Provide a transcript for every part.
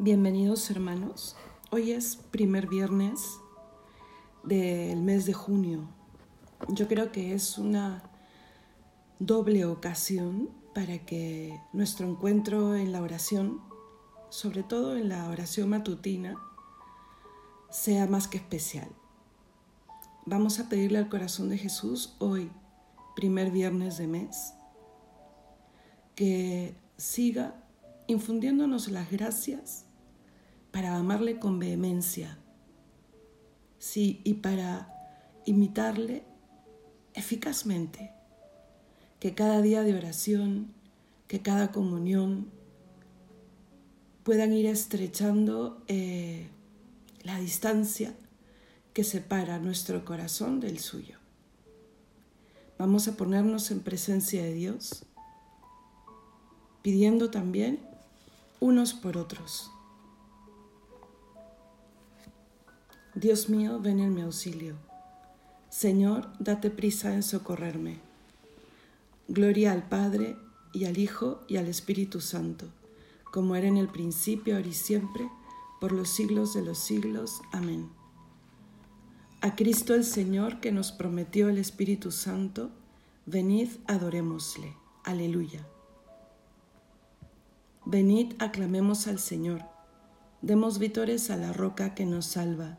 Bienvenidos hermanos. Hoy es primer viernes del mes de junio. Yo creo que es una doble ocasión para que nuestro encuentro en la oración, sobre todo en la oración matutina, sea más que especial. Vamos a pedirle al corazón de Jesús hoy, primer viernes de mes, que siga infundiéndonos las gracias para amarle con vehemencia, sí, y para imitarle eficazmente. Que cada día de oración, que cada comunión puedan ir estrechando eh, la distancia que separa nuestro corazón del suyo. Vamos a ponernos en presencia de Dios, pidiendo también unos por otros. Dios mío, ven en mi auxilio. Señor, date prisa en socorrerme. Gloria al Padre, y al Hijo, y al Espíritu Santo, como era en el principio, ahora y siempre, por los siglos de los siglos. Amén. A Cristo el Señor, que nos prometió el Espíritu Santo, venid, adorémosle. Aleluya. Venid, aclamemos al Señor. Demos vítores a la roca que nos salva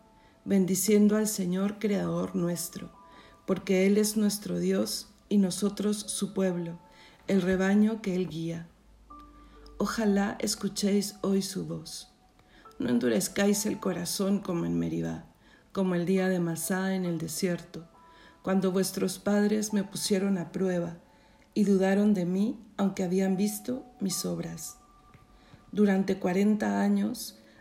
bendiciendo al Señor Creador nuestro, porque Él es nuestro Dios y nosotros su pueblo, el rebaño que Él guía. Ojalá escuchéis hoy su voz. No endurezcáis el corazón como en Meribá, como el día de Masá en el desierto, cuando vuestros padres me pusieron a prueba y dudaron de mí, aunque habían visto mis obras. Durante cuarenta años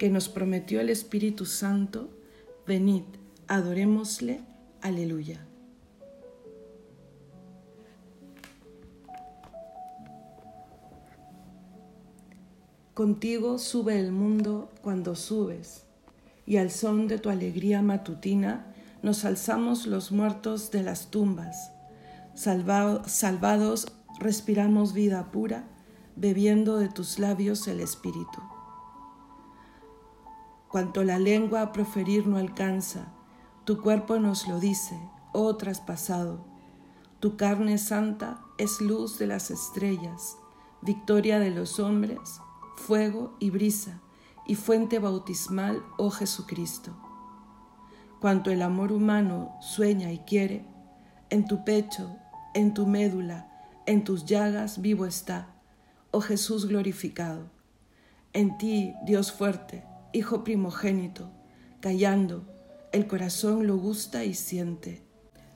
que nos prometió el Espíritu Santo, venid, adorémosle, aleluya. Contigo sube el mundo cuando subes, y al son de tu alegría matutina nos alzamos los muertos de las tumbas. salvados respiramos vida pura, bebiendo de tus labios el Espíritu cuanto la lengua a proferir no alcanza, tu cuerpo nos lo dice, oh traspasado. Tu carne santa es luz de las estrellas, victoria de los hombres, fuego y brisa, y fuente bautismal, oh Jesucristo. Cuanto el amor humano sueña y quiere, en tu pecho, en tu médula, en tus llagas vivo está, oh Jesús glorificado. En ti, Dios fuerte, hijo primogénito, callando, el corazón lo gusta y siente.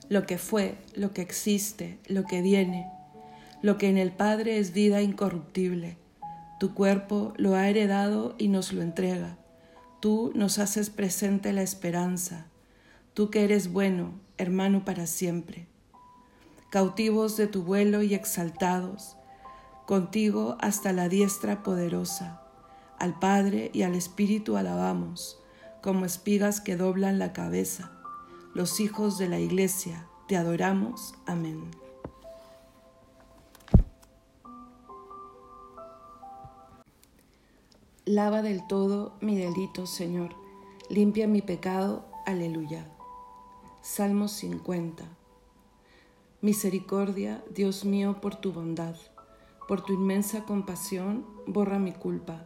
Lo que fue, lo que existe, lo que viene, lo que en el Padre es vida incorruptible. Tu cuerpo lo ha heredado y nos lo entrega. Tú nos haces presente la esperanza. Tú que eres bueno, hermano para siempre. Cautivos de tu vuelo y exaltados, contigo hasta la diestra poderosa al Padre y al Espíritu alabamos, como espigas que doblan la cabeza. Los hijos de la Iglesia, te adoramos. Amén. Lava del todo mi delito, Señor. Limpia mi pecado. Aleluya. Salmo 50. Misericordia, Dios mío, por tu bondad. Por tu inmensa compasión, borra mi culpa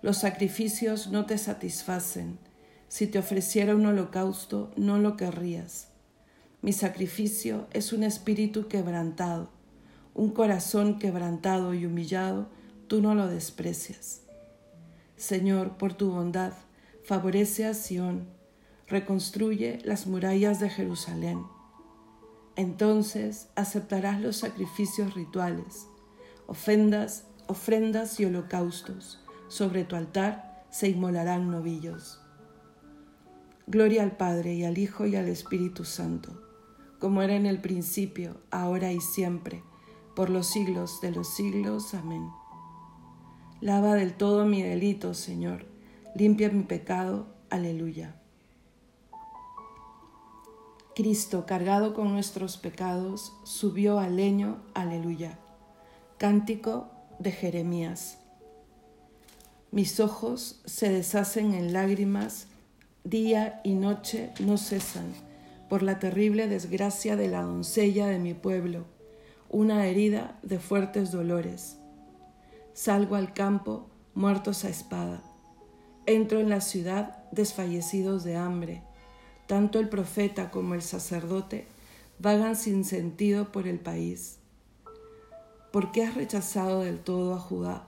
Los sacrificios no te satisfacen. Si te ofreciera un holocausto, no lo querrías. Mi sacrificio es un espíritu quebrantado, un corazón quebrantado y humillado, tú no lo desprecias. Señor, por tu bondad, favorece a Sión, reconstruye las murallas de Jerusalén. Entonces aceptarás los sacrificios rituales, ofendas, ofrendas y holocaustos sobre tu altar se inmolarán novillos. Gloria al Padre y al Hijo y al Espíritu Santo, como era en el principio, ahora y siempre, por los siglos de los siglos. Amén. Lava del todo mi delito, Señor, limpia mi pecado. Aleluya. Cristo, cargado con nuestros pecados, subió al leño. Aleluya. Cántico de Jeremías. Mis ojos se deshacen en lágrimas, día y noche no cesan, por la terrible desgracia de la doncella de mi pueblo, una herida de fuertes dolores. Salgo al campo, muertos a espada. Entro en la ciudad, desfallecidos de hambre. Tanto el profeta como el sacerdote vagan sin sentido por el país. ¿Por qué has rechazado del todo a Judá?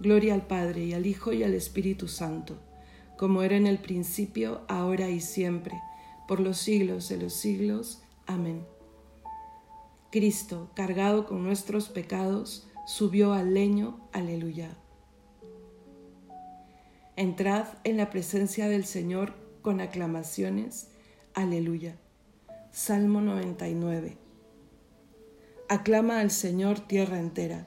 Gloria al Padre y al Hijo y al Espíritu Santo, como era en el principio, ahora y siempre, por los siglos de los siglos. Amén. Cristo, cargado con nuestros pecados, subió al leño. Aleluya. Entrad en la presencia del Señor con aclamaciones. Aleluya. Salmo 99. Aclama al Señor tierra entera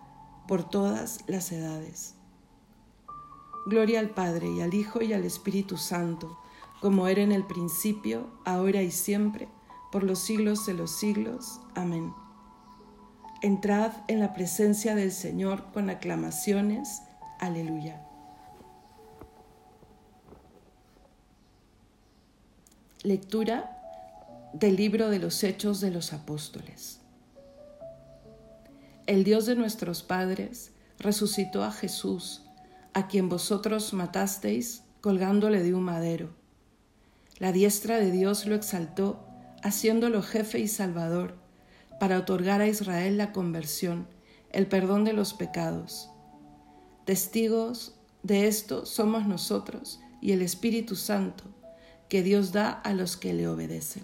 por todas las edades. Gloria al Padre y al Hijo y al Espíritu Santo, como era en el principio, ahora y siempre, por los siglos de los siglos. Amén. Entrad en la presencia del Señor con aclamaciones. Aleluya. Lectura del libro de los Hechos de los Apóstoles el Dios de nuestros padres, resucitó a Jesús, a quien vosotros matasteis colgándole de un madero. La diestra de Dios lo exaltó, haciéndolo jefe y salvador, para otorgar a Israel la conversión, el perdón de los pecados. Testigos de esto somos nosotros y el Espíritu Santo, que Dios da a los que le obedecen.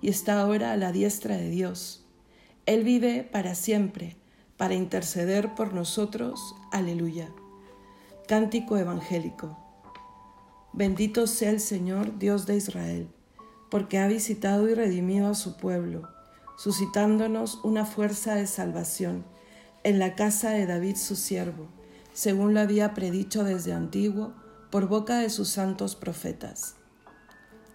y está ahora a la diestra de Dios. Él vive para siempre, para interceder por nosotros. Aleluya. Cántico Evangélico. Bendito sea el Señor, Dios de Israel, porque ha visitado y redimido a su pueblo, suscitándonos una fuerza de salvación en la casa de David su siervo, según lo había predicho desde antiguo por boca de sus santos profetas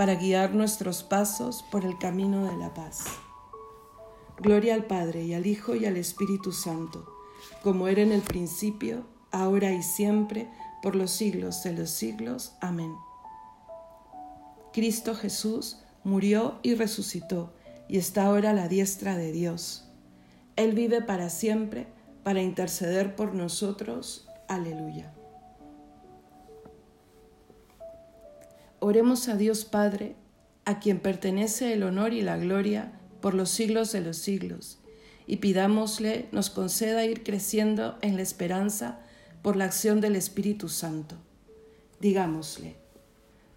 para guiar nuestros pasos por el camino de la paz. Gloria al Padre y al Hijo y al Espíritu Santo, como era en el principio, ahora y siempre, por los siglos de los siglos. Amén. Cristo Jesús murió y resucitó y está ahora a la diestra de Dios. Él vive para siempre para interceder por nosotros. Aleluya. Oremos a Dios Padre, a quien pertenece el honor y la gloria por los siglos de los siglos, y pidámosle nos conceda ir creciendo en la esperanza por la acción del Espíritu Santo. Digámosle,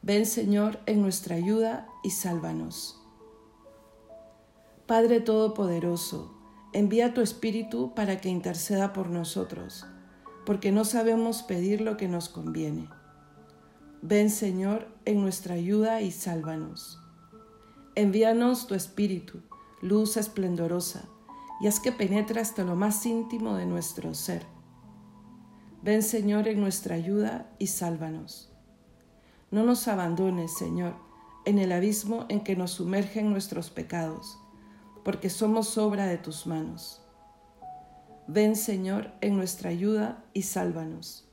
ven Señor en nuestra ayuda y sálvanos. Padre Todopoderoso, envía tu Espíritu para que interceda por nosotros, porque no sabemos pedir lo que nos conviene Ven Señor en nuestra ayuda y sálvanos. Envíanos tu Espíritu, luz esplendorosa, y haz que penetre hasta lo más íntimo de nuestro ser. Ven Señor en nuestra ayuda y sálvanos. No nos abandones, Señor, en el abismo en que nos sumergen nuestros pecados, porque somos obra de tus manos. Ven, Señor, en nuestra ayuda y sálvanos.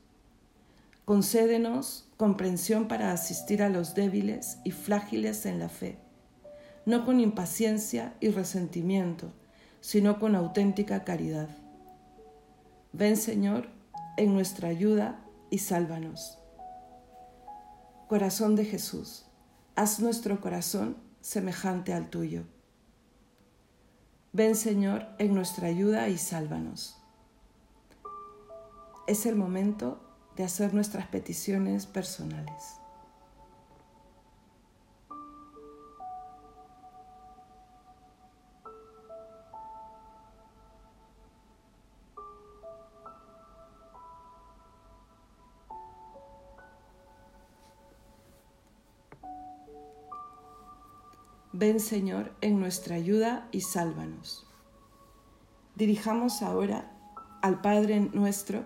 Concédenos comprensión para asistir a los débiles y frágiles en la fe, no con impaciencia y resentimiento, sino con auténtica caridad. Ven, Señor, en nuestra ayuda y sálvanos. Corazón de Jesús, haz nuestro corazón semejante al tuyo. Ven, Señor, en nuestra ayuda y sálvanos. Es el momento de hacer nuestras peticiones personales. Ven Señor en nuestra ayuda y sálvanos. Dirijamos ahora al Padre nuestro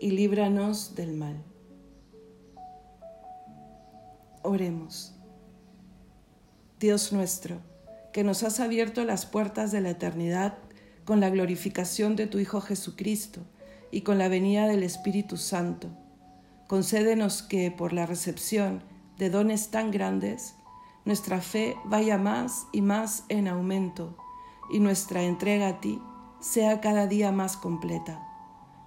y líbranos del mal. Oremos. Dios nuestro, que nos has abierto las puertas de la eternidad con la glorificación de tu Hijo Jesucristo y con la venida del Espíritu Santo Concédenos que por la recepción de dones tan grandes, nuestra fe vaya más y más en aumento y nuestra entrega a ti sea cada día más completa.